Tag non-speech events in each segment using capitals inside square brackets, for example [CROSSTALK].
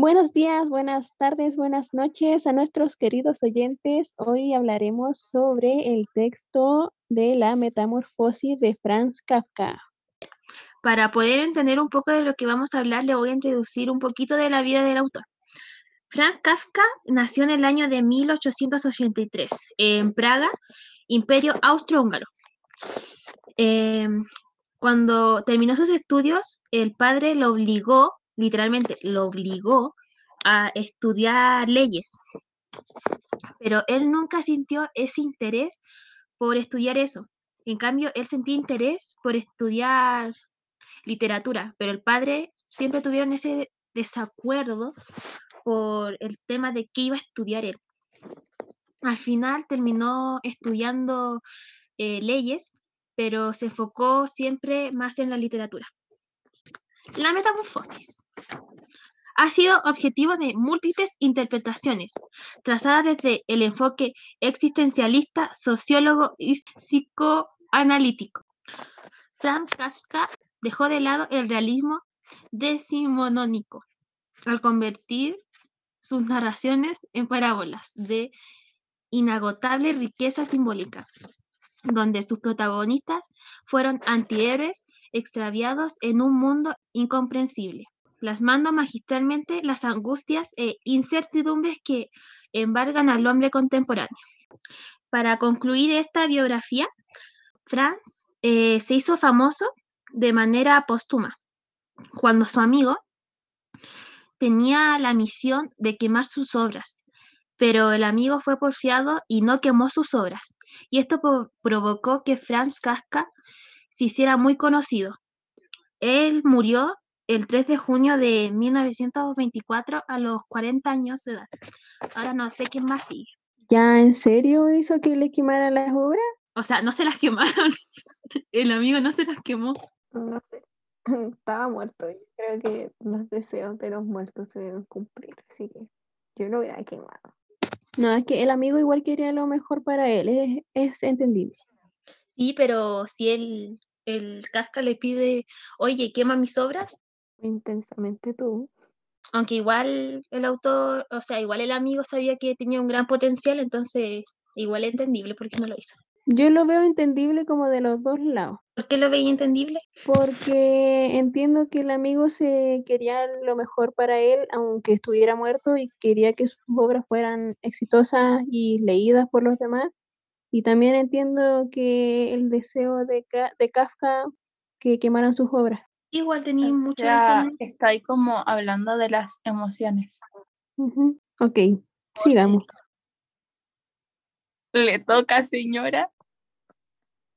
Buenos días, buenas tardes, buenas noches a nuestros queridos oyentes. Hoy hablaremos sobre el texto de la Metamorfosis de Franz Kafka. Para poder entender un poco de lo que vamos a hablar, le voy a introducir un poquito de la vida del autor. Franz Kafka nació en el año de 1883 en Praga, Imperio Austrohúngaro. Em, cuando terminó sus estudios, el padre lo obligó literalmente lo obligó a estudiar leyes. Pero él nunca sintió ese interés por estudiar eso. En cambio, él sentía interés por estudiar literatura, pero el padre siempre tuvieron ese desacuerdo por el tema de qué iba a estudiar él. Al final terminó estudiando eh, leyes, pero se enfocó siempre más en la literatura. La metamorfosis ha sido objetivo de múltiples interpretaciones, trazadas desde el enfoque existencialista, sociólogo y psicoanalítico. Franz Kafka dejó de lado el realismo decimonónico al convertir sus narraciones en parábolas de inagotable riqueza simbólica, donde sus protagonistas fueron antihéroes extraviados en un mundo incomprensible, plasmando magistralmente las angustias e incertidumbres que embargan al hombre contemporáneo. Para concluir esta biografía, Franz eh, se hizo famoso de manera póstuma, cuando su amigo tenía la misión de quemar sus obras, pero el amigo fue porfiado y no quemó sus obras, y esto provocó que Franz Kafka se hiciera muy conocido. Él murió el 3 de junio de 1924 a los 40 años de edad. Ahora no sé quién más sigue. ¿Ya en serio hizo que le quemaran las obras? O sea, no se las quemaron. [LAUGHS] El amigo no se las quemó. No sé. [LAUGHS] Estaba muerto. Yo creo que los deseos de los muertos se deben cumplir. Así que yo lo hubiera quemado. No, es que el amigo igual quería lo mejor para él. Es, es entendible. Sí, pero si él el Kafka le pide, oye, quema mis obras. Intensamente tú. Aunque igual el autor, o sea, igual el amigo sabía que tenía un gran potencial, entonces igual es entendible por qué no lo hizo. Yo lo veo entendible como de los dos lados. ¿Por qué lo veía entendible? Porque entiendo que el amigo se quería lo mejor para él, aunque estuviera muerto, y quería que sus obras fueran exitosas y leídas por los demás. Y también entiendo que el deseo de, de Kafka que quemaran sus obras. Igual tenía mucho Está ahí como hablando de las emociones. Ok, sigamos. Le toca, señora.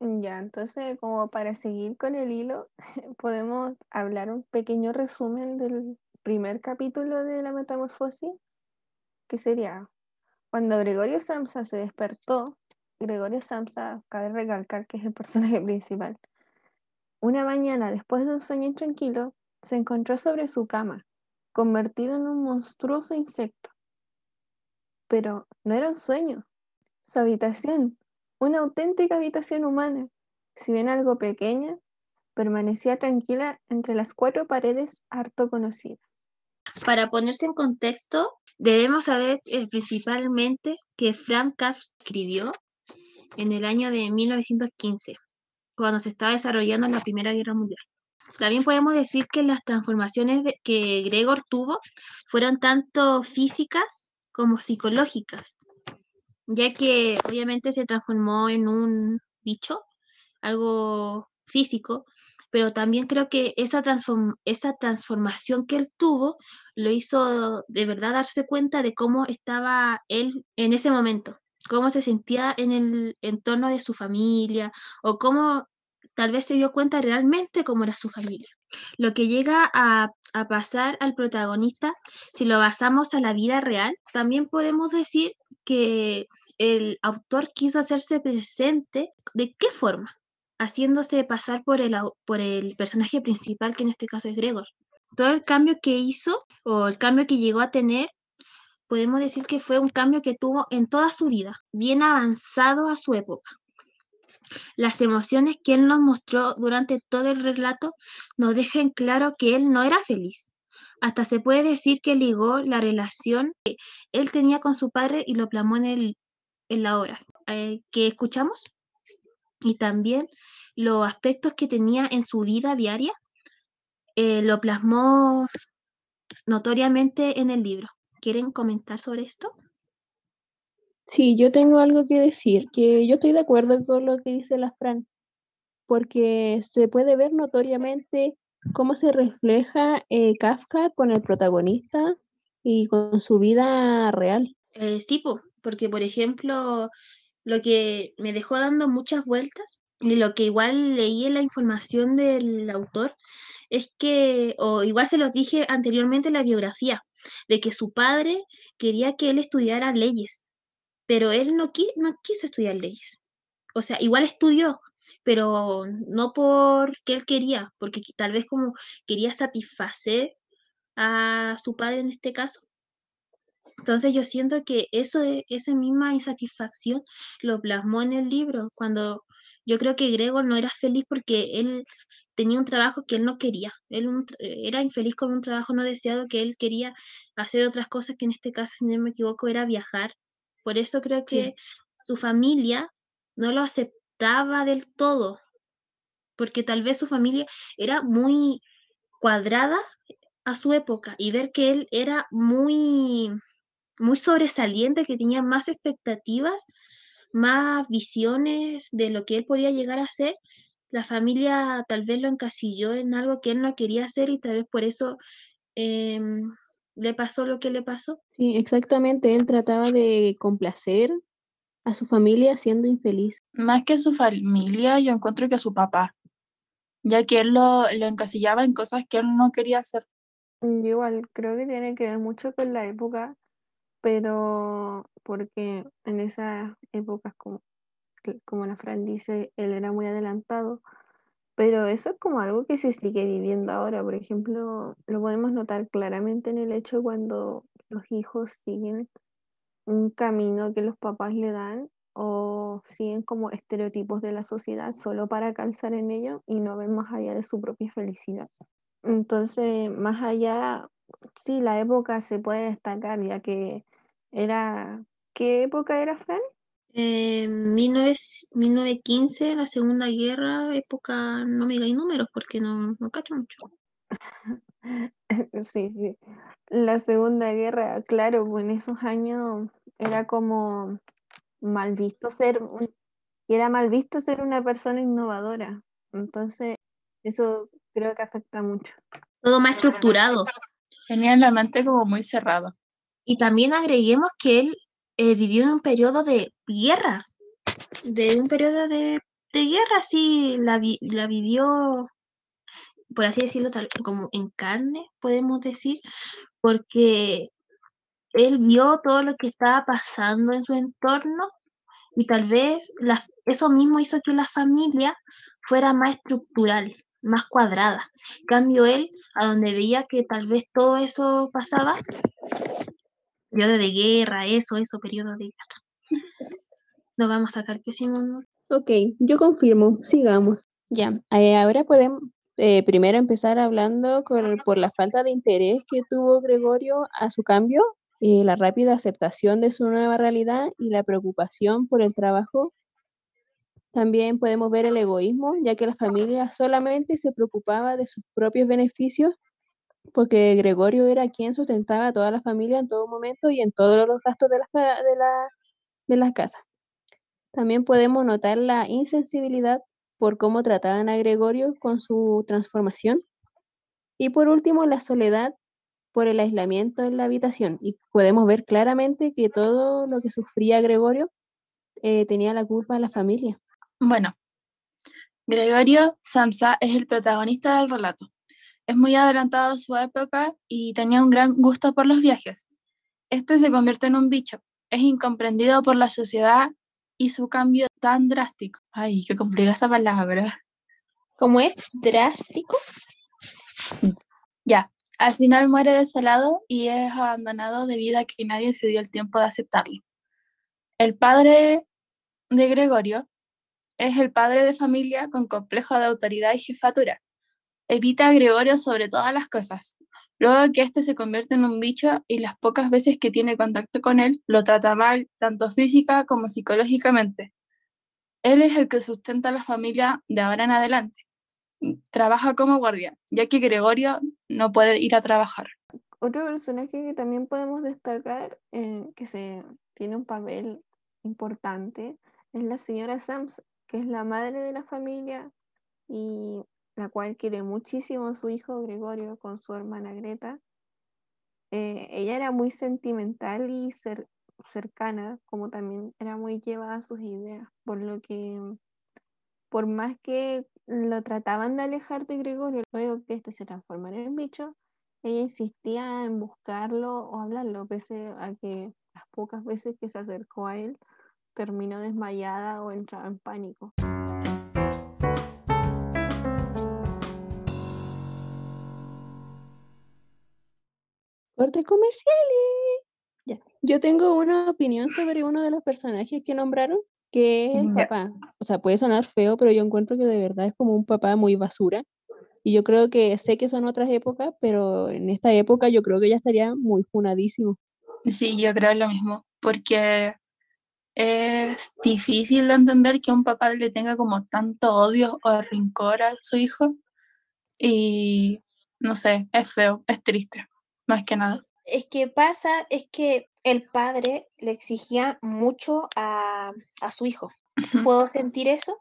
Ya, entonces como para seguir con el hilo, [LAUGHS] podemos hablar un pequeño resumen del primer capítulo de la metamorfosis, que sería cuando Gregorio Samsa se despertó Gregorio Samsa, cabe recalcar que es el personaje principal, una mañana después de un sueño intranquilo, se encontró sobre su cama, convertido en un monstruoso insecto. Pero no era un sueño. Su habitación, una auténtica habitación humana, si bien algo pequeña, permanecía tranquila entre las cuatro paredes harto conocidas. Para ponerse en contexto, debemos saber eh, principalmente que Frank Kafka escribió en el año de 1915, cuando se estaba desarrollando la Primera Guerra Mundial. También podemos decir que las transformaciones que Gregor tuvo fueron tanto físicas como psicológicas, ya que obviamente se transformó en un bicho, algo físico, pero también creo que esa, esa transformación que él tuvo lo hizo de verdad darse cuenta de cómo estaba él en ese momento cómo se sentía en el entorno de su familia o cómo tal vez se dio cuenta realmente cómo era su familia. Lo que llega a, pasar al protagonista, si lo basamos a la vida real, también podemos decir que el autor quiso hacerse presente. ¿De qué forma? Haciéndose pasar por el personaje principal, que en este caso es Gregor. Todo el cambio que hizo o el cambio que llegó a tener podemos decir que fue un cambio que tuvo en toda su vida, bien avanzado a su época. Las emociones que él nos mostró durante todo el relato nos dejan claro que él no era feliz, hasta se puede decir que ligó la relación que él tenía con su padre y lo plasmó en, el, en la obra eh, que escuchamos y también los aspectos que tenía en su vida diaria eh, lo plasmó notoriamente en el libro. ¿Quieren comentar sobre esto? Sí, yo tengo algo que decir, que yo estoy de acuerdo con lo que dice la Fran, porque se puede ver notoriamente cómo se refleja eh, Kafka con el protagonista y con su vida real. Eh, sí, porque por ejemplo, lo que me dejó dando muchas vueltas y lo que igual leí en la información del autor es que, o igual se los dije anteriormente en la biografía, de que su padre quería que él estudiara leyes, pero él no, quiso estudiar leyes. O sea, igual estudió, pero no porque él quería, porque tal vez como quería satisfacer a su padre en este caso. Entonces yo siento que eso, e, esa misma insatisfacción lo plasmó en el libro, cuando yo creo que Gregor no era feliz porque él tenía un trabajo que él no quería. Él era infeliz con un trabajo no deseado que él quería hacer otras cosas que en este caso, si no me equivoco, era viajar. Por eso creo que su familia no lo aceptaba del todo, porque tal vez su familia era muy cuadrada a su época y ver que él era muy muy sobresaliente, que tenía más expectativas, más visiones de lo que él podía llegar a ser, la familia tal vez lo encasilló en algo que él no quería hacer y tal vez por eso em, le pasó lo que le pasó. Sí, exactamente, él trataba de complacer a su familia siendo infeliz. Más que a su familia, yo encuentro que a su papá, ya que él lo, lo encasillaba en cosas que él no quería hacer. Yo igual creo que tiene que ver mucho con la época pero porque en esas épocas, como, como la Fran dice, él era muy adelantado, pero eso es como algo que se sigue viviendo ahora. Por ejemplo, lo podemos notar claramente en el hecho cuando los hijos siguen un camino que los papás le dan o siguen como estereotipos de la sociedad solo para calzar en ello y no ven más allá de su propia felicidad. Entonces, más allá, sí, la época se puede destacar, ya que era, ¿qué época era, Fran? Eh, 1915, la Segunda Guerra, época, no me digáis números porque no, no cacho mucho. [LAUGHS] sí, sí. La Segunda Guerra, claro, pues en esos años era como mal visto ser, era mal visto ser una persona innovadora. Entonces, eso creo que afecta mucho. Todo más estructurado. Tenía la mente como muy cerrada. Y también agreguemos que él eh, vivió en un periodo de guerra, de un periodo de, guerra, sí, la, la vivió, por así decirlo, tal, como en carne, podemos decir, porque él vio todo lo que estaba pasando en su entorno y tal vez eso mismo hizo que la familia fuera más estructural, más cuadrada. Cambio, él, a donde veía que tal vez todo eso pasaba, periodo de guerra, eso, eso, periodo de guerra. No vamos a sacar pésimo. Ok, yo confirmo, sigamos. Ya, eh, ahora podemos eh, primero empezar hablando por la falta de interés que tuvo Gregorio a su cambio, eh, la rápida aceptación de su nueva realidad y la preocupación por el trabajo. También podemos ver el egoísmo, ya que la familia solamente se preocupaba de sus propios beneficios porque Gregorio era quien sustentaba a toda la familia en todo momento y en todos los gastos de la, de la, de la casa. También podemos notar la insensibilidad por cómo trataban a Gregorio con su transformación. Y por último, la soledad por el aislamiento en la habitación. Y podemos ver claramente que todo lo que sufría Gregorio eh, tenía la culpa de la familia. Bueno, Gregorio Samsa es el protagonista del relato. Es muy adelantado a su época y tenía un gran gusto por los viajes. Este se convierte en un bicho. Es incomprendido por la sociedad y su cambio tan drástico. Ay, qué complicada esa palabra. ¿Cómo es? ¿Drástico? Sí. Ya, al final muere desolado y es abandonado debido a que nadie se dio el tiempo de aceptarlo. El padre de Gregorio es el padre de familia con complejo de autoridad y jefatura evita a Gregorio sobre todas las cosas. Luego que éste se convierte en un bicho y las pocas veces que tiene contacto con él, lo trata mal, tanto física como psicológicamente. Él es el que sustenta a la familia de ahora en adelante. Trabaja como guardia, ya que Gregorio no puede ir a trabajar. Otro personaje que también podemos destacar, eh, que tiene un papel importante, es la señora Sams, que es la madre de la familia y la cual quiere muchísimo a su hijo Gregorio con su hermana Greta. Eh, ella era muy sentimental y cercana, como también era muy llevada a sus ideas, por lo que, por más que lo trataban de alejar de Gregorio, luego que este se transformara en bicho, ella insistía en buscarlo o hablarlo, pese a que las pocas veces que se acercó a él, terminó desmayada o entraba en pánico. Cortes comerciales. Ya. Yo tengo una opinión sobre [LAUGHS] uno de los personajes que nombraron, que es el papá. O sea, puede sonar feo, pero yo encuentro que de verdad es como un papá muy basura. Y yo creo que sé que son otras épocas, pero en esta época yo creo que ya estaría muy funadísimo. Sí, yo creo lo mismo, porque es difícil de entender que un papá le tenga como tanto odio o rencor a su hijo. Y no sé, es feo, es triste, más que nada. Es que pasa, es que el padre le exigía mucho a, a su hijo. ¿Puedo sentir eso?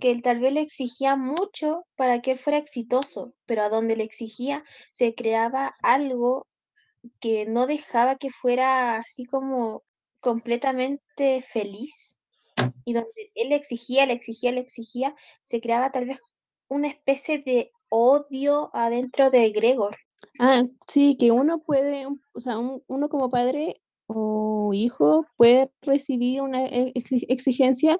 que él tal vez le exigía mucho para que él fuera exitoso, pero a donde le exigía se creaba algo que no dejaba que fuera así como completamente feliz y donde él le exigía, le exigía, le exigía, se creaba tal vez una especie de odio adentro de Gregor. Ah, sí, que uno puede, o sea, uno como padre o hijo puede recibir una e, exigencia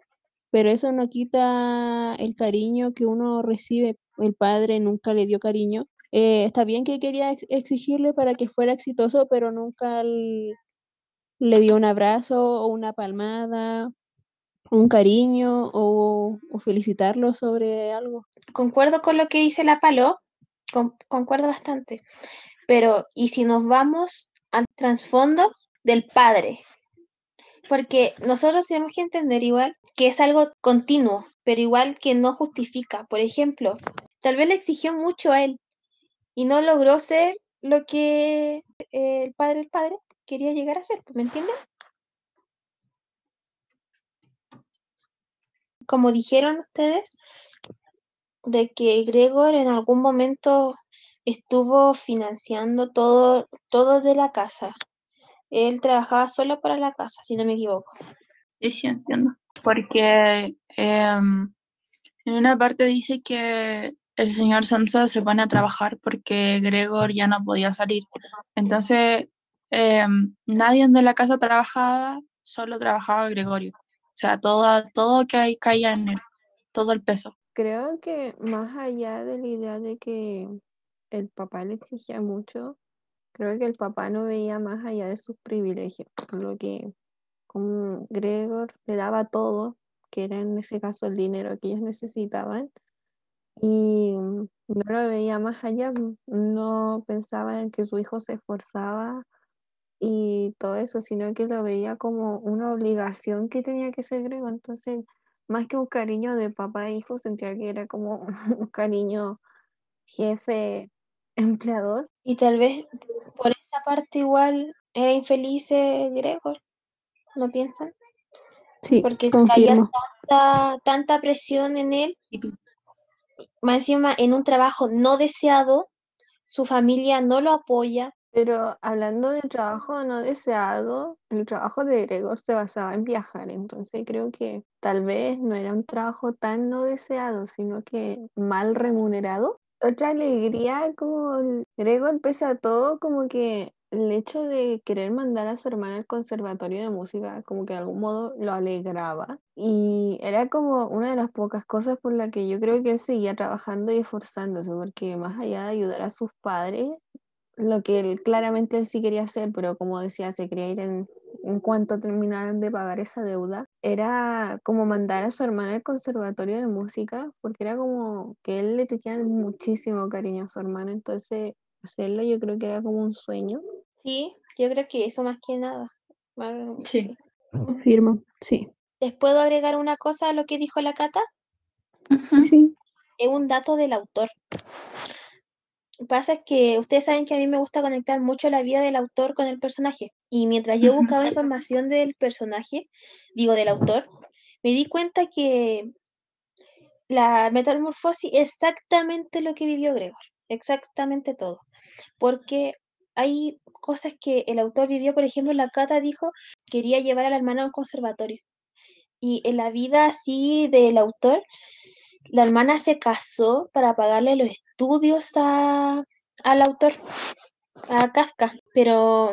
pero eso no quita el cariño que uno recibe. El padre nunca le dio cariño. Eh, está bien que quería exigirle para que fuera exitoso, pero nunca le dio un abrazo o una palmada, un cariño o, felicitarlo sobre algo. Concuerdo con lo que dice la Palo, concuerdo bastante. Pero, ¿y si nos vamos al trasfondo del padre? porque nosotros tenemos que entender igual que es algo continuo, pero igual que no justifica. Por ejemplo, tal vez le exigió mucho a él y no logró ser lo que el padre padre quería llegar a ser, ¿me entienden? Como dijeron ustedes, de que Gregor en algún momento estuvo financiando todo, todo de la casa, él trabajaba solo para la casa, si no me equivoco. Sí, sí, entiendo. Porque em, en una parte dice que el señor Samsa se pone a trabajar porque Gregor ya no podía salir. Entonces, em, nadie de la casa trabajaba, solo trabajaba Gregorio. O sea, todo, todo que caía en él, todo el peso. Creo que más allá de la idea de que el papá le exigía mucho, Creo que el papá no veía más allá de sus privilegios, por lo que como Gregor le daba todo, que era en ese caso el dinero que ellos necesitaban, y no lo veía más allá, no pensaba en que su hijo se esforzaba y todo eso, sino que lo veía como una obligación que tenía que ser Gregor. Entonces, más que un cariño de papá e hijo, sentía que era como [LAUGHS] un cariño jefe empleador. Y tal vez por esa parte igual era infeliz Gregor, ¿no piensan? Sí, porque caía tanta, tanta presión en él, más encima en un trabajo no deseado, su familia no lo apoya. Pero hablando del trabajo no deseado, el trabajo de Gregor se basaba en viajar, entonces creo que tal vez no era un trabajo tan no deseado, sino que mal remunerado otra alegría como Gregor, pese a todo, como que el hecho de querer mandar a su hermana al conservatorio de música, como que de algún modo lo alegraba. Y era como una de las pocas cosas por la que yo creo que él seguía trabajando y esforzándose, porque más allá de ayudar a sus padres, lo que él claramente él sí quería hacer, pero como decía, se quería ir en, en cuanto terminaran de pagar esa deuda, era como mandar a su hermana al conservatorio de música, porque era como que él le tenía muchísimo cariño a su hermana, entonces hacerlo, yo creo que era como un sueño. Sí, yo creo que eso más que nada. Sí. Confirmo, sí. ¿Les puedo agregar una cosa a lo que dijo la Cata? Sí. Es un dato del autor. Pasa es que ustedes saben que a mí me gusta conectar mucho la vida del autor con el personaje. Y mientras yo [LAUGHS] buscaba información del personaje, digo del autor, me di cuenta que la metamorfosis es exactamente lo que vivió Gregor, exactamente todo. Porque hay cosas que el autor vivió, por ejemplo, la Cata dijo quería llevar a la hermana a un conservatorio. Y en la vida así del autor, la hermana se casó para pagarle los estudios a, al autor, a Kafka, pero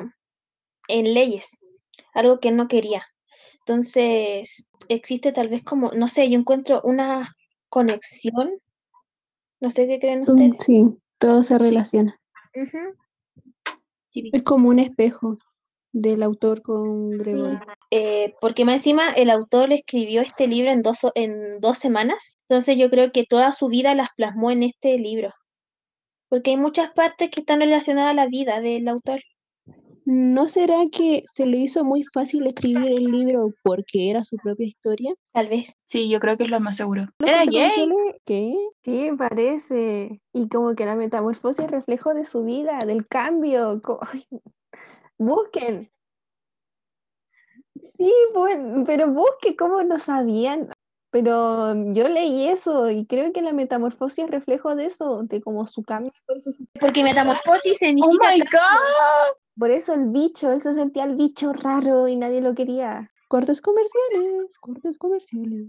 en leyes, algo que él no quería. Entonces, existe tal vez como, no sé, yo encuentro una conexión, no sé qué creen Mm, ustedes. Sí, todo se Sí. relaciona. Sí. Es como un espejo del autor con Gregory. eh, porque más encima el autor escribió este libro en dos, en dos semanas, entonces yo creo que toda su vida las plasmó en este libro, porque hay muchas partes que están relacionadas a la vida del autor. ¿No será que se le hizo muy fácil escribir el libro porque era su propia historia? Tal vez. Sí, yo creo que es lo más seguro. ¿Los ¿Era gay? ¿Qué? Sí, parece. Y como que la metamorfosis es reflejo de su vida, del cambio. [LAUGHS] ay, Busquen. Sí, pues, pero busquen cómo no sabían. Pero yo leí eso y creo que la metamorfosis es reflejo de eso, de como su cambio. Porque metamorfosis ¡Oh significa my cambio. god! por eso el bicho, él se sentía el bicho raro y nadie lo quería. Cortes comerciales, cortes comerciales.